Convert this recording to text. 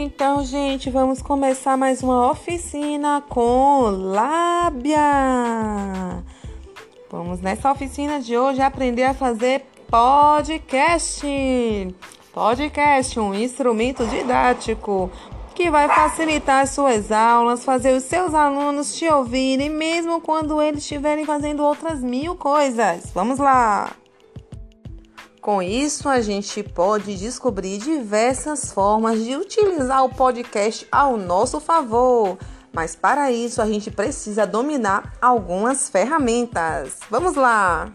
Então, gente, vamos começar mais uma oficina com lábia. Vamos nessa oficina de hoje aprender a fazer podcast. Podcast, um instrumento didático que vai facilitar as suas aulas, fazer os seus alunos te ouvirem, mesmo quando eles estiverem fazendo outras mil coisas. Vamos lá! Com isso, a gente pode descobrir diversas formas de utilizar o podcast ao nosso favor. Mas para isso, a gente precisa dominar algumas ferramentas. Vamos lá!